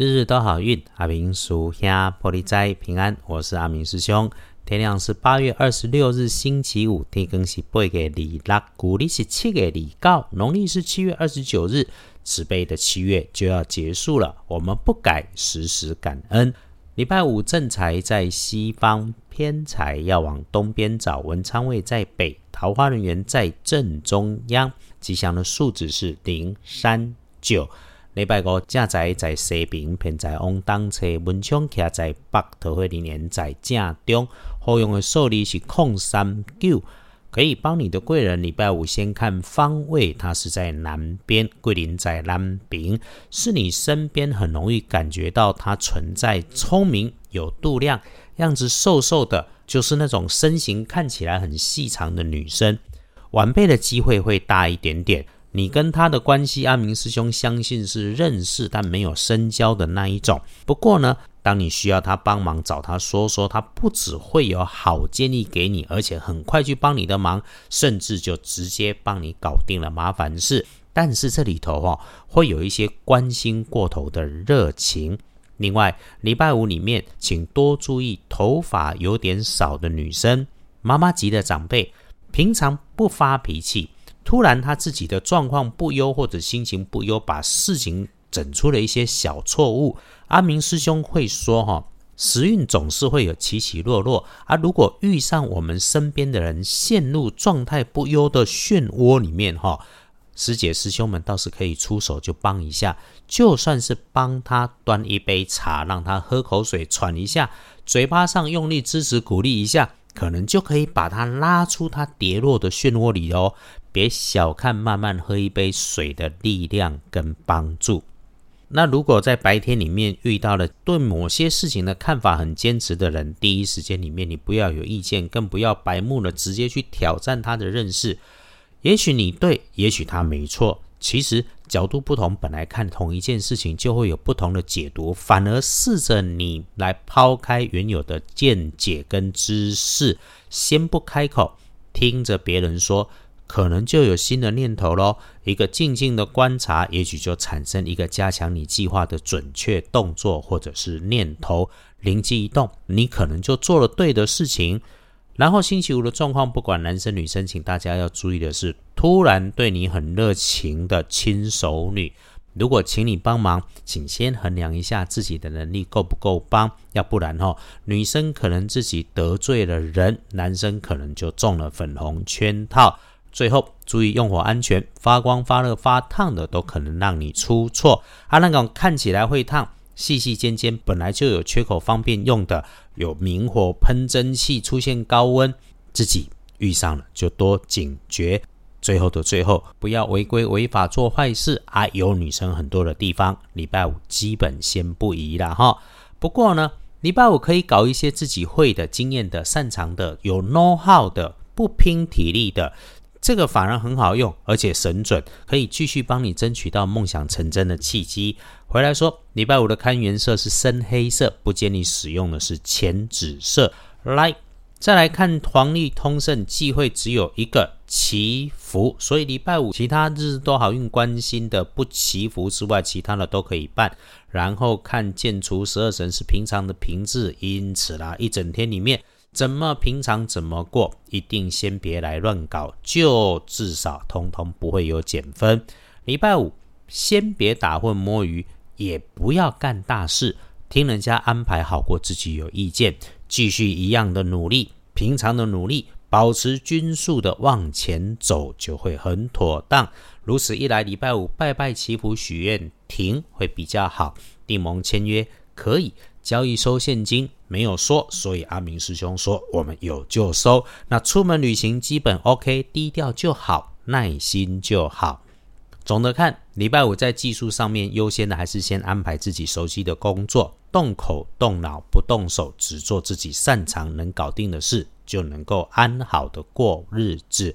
日日都好运，阿明属下玻璃斋平安。我是阿明师兄。天亮是八月二十六日星期五，天更是八月二六，古历是七月二告，农历是七月二十九日。慈悲的七月就要结束了，我们不改，时时感恩。礼拜五正财在西方，偏财要往东边找。文昌位在北，桃花人员在正中央。吉祥的数字是零三九。礼拜五正在在西边，偏在往东侧，文昌徛在北，桃花人缘在正中。好用的数字是空三九，可以帮你的贵人。礼拜五先看方位，它是在南边，桂林在南边，是你身边很容易感觉到它存在。聪明有度量，样子瘦瘦的，就是那种身形看起来很细长的女生。晚辈的机会会大一点点。你跟他的关系，阿明师兄相信是认识但没有深交的那一种。不过呢，当你需要他帮忙，找他说说，他不只会有好建议给你，而且很快去帮你的忙，甚至就直接帮你搞定了麻烦事。但是这里头哦，会有一些关心过头的热情。另外，礼拜五里面，请多注意头发有点少的女生、妈妈级的长辈，平常不发脾气。突然他自己的状况不优或者心情不优，把事情整出了一些小错误。阿明师兄会说：“哈，时运总是会有起起落落，而如果遇上我们身边的人陷入状态不优的漩涡里面，哈，师姐师兄们倒是可以出手就帮一下，就算是帮他端一杯茶，让他喝口水喘一下，嘴巴上用力支持鼓励一下，可能就可以把他拉出他跌落的漩涡里哦。”别小看慢慢喝一杯水的力量跟帮助。那如果在白天里面遇到了对某些事情的看法很坚持的人，第一时间里面你不要有意见，更不要白目了，直接去挑战他的认识。也许你对，也许他没错。其实角度不同，本来看同一件事情就会有不同的解读。反而试着你来抛开原有的见解跟知识，先不开口，听着别人说。可能就有新的念头喽。一个静静的观察，也许就产生一个加强你计划的准确动作，或者是念头灵机一动，你可能就做了对的事情。然后星期五的状况，不管男生女生，请大家要注意的是，突然对你很热情的亲手女，如果请你帮忙，请先衡量一下自己的能力够不够帮，要不然哈，女生可能自己得罪了人，男生可能就中了粉红圈套。最后注意用火安全，发光、发热、发烫的都可能让你出错。啊，那种看起来会烫、细细尖尖，本来就有缺口方便用的，有明火喷蒸汽出现高温，自己遇上了就多警觉。最后的最后，不要违规违法做坏事。啊，有女生很多的地方，礼拜五基本先不宜了哈。不过呢，礼拜五可以搞一些自己会的、经验的、擅长的、有 know how 的、不拼体力的。这个反而很好用，而且神准，可以继续帮你争取到梦想成真的契机。回来说，礼拜五的看颜色是深黑色，不建议使用的是浅紫色。来，再来看黄历通胜忌讳只有一个祈福，所以礼拜五其他日子都好运，关心的不祈福之外，其他的都可以办。然后看建除十二神是平常的平字，因此啦，一整天里面。怎么平常怎么过，一定先别来乱搞，就至少通通不会有减分。礼拜五先别打混摸鱼，也不要干大事，听人家安排好过自己有意见，继续一样的努力，平常的努力，保持均速的往前走，就会很妥当。如此一来，礼拜五拜拜祈福许愿停会比较好，订盟签约可以。交易收现金没有说，所以阿明师兄说我们有就收。那出门旅行基本 OK，低调就好，耐心就好。总的看，礼拜五在技术上面优先的还是先安排自己熟悉的工作，动口动脑不动手，只做自己擅长能搞定的事，就能够安好的过日子。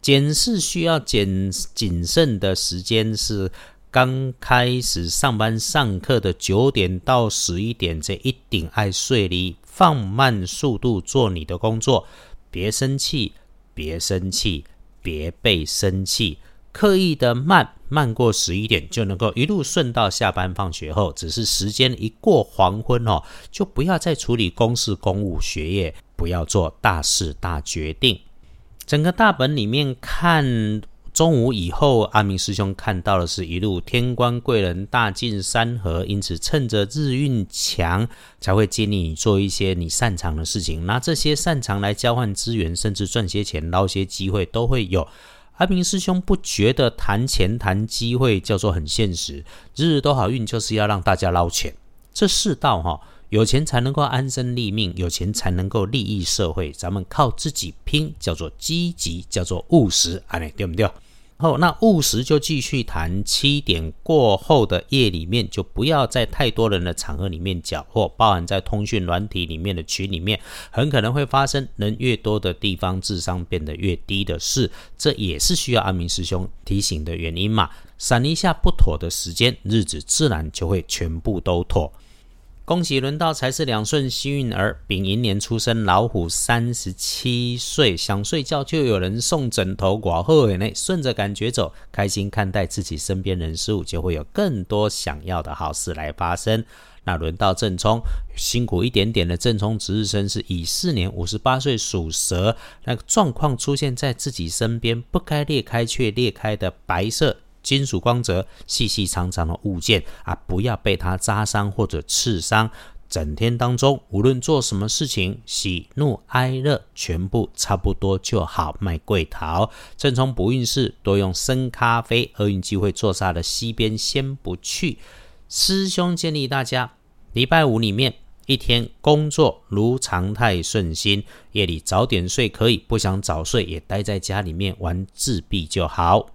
检视需要谨谨慎的时间是。刚开始上班上课的九点到十一点，这一定爱睡哩，放慢速度做你的工作，别生气，别生气，别被生气，刻意的慢，慢过十一点就能够一路顺到下班放学后。只是时间一过黄昏哦，就不要再处理公事公务、学业，不要做大事大决定。整个大本里面看。中午以后，阿明师兄看到的是一路天官贵人大进山河，因此趁着日运强，才会建议你做一些你擅长的事情，拿这些擅长来交换资源，甚至赚些钱、捞些机会都会有。阿明师兄不觉得谈钱谈机会叫做很现实，日日都好运就是要让大家捞钱，这世道哈。有钱才能够安身立命，有钱才能够利益社会。咱们靠自己拼，叫做积极，叫做务实，啊，对不对？后那务实就继续谈。七点过后的夜里面，就不要在太多人的场合里面缴获，包含在通讯软体里面的群里面，很可能会发生人越多的地方智商变得越低的事。这也是需要阿明师兄提醒的原因嘛。闪一下不妥的时间，日子自然就会全部都妥。恭喜轮到财是两顺幸运儿，丙寅年出生，老虎三十七岁，想睡觉就有人送枕头，寡后尾内顺着感觉走，开心看待自己身边人事物，就会有更多想要的好事来发生。那轮到正冲，辛苦一点点的正冲值日生是乙巳年五十八岁属蛇，那个状况出现在自己身边，不该裂开却裂开的白色。金属光泽、细细长长的物件啊，不要被它扎伤或者刺伤。整天当中，无论做什么事情，喜怒哀乐全部差不多就好。卖桂桃，正冲不运势，多用生咖啡。厄运机会坐煞的西边先不去。师兄建议大家，礼拜五里面一天工作如常态顺心，夜里早点睡可以，不想早睡也待在家里面玩自闭就好。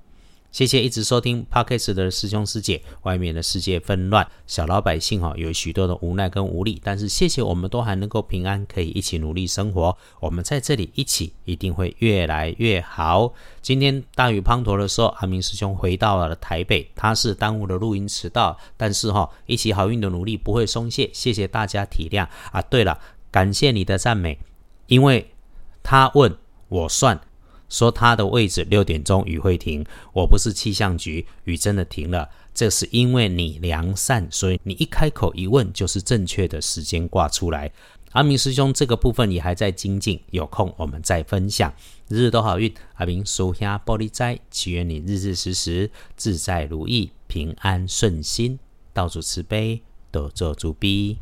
谢谢一直收听 Podcast 的师兄师姐。外面的世界纷乱，小老百姓哈有许多的无奈跟无力，但是谢谢我们都还能够平安，可以一起努力生活。我们在这里一起，一定会越来越好。今天大雨滂沱的时候，阿明师兄回到了台北，他是耽误了录音迟到，但是哈一起好运的努力不会松懈，谢谢大家体谅啊。对了，感谢你的赞美，因为他问我算。说他的位置六点钟雨会停，我不是气象局，雨真的停了。这是因为你良善，所以你一开口一问就是正确的时间挂出来。阿明师兄这个部分也还在精进，有空我们再分享。日日都好运，阿明收下玻璃斋，祈愿你日日时时自在如意，平安顺心，道主慈悲，多做主逼。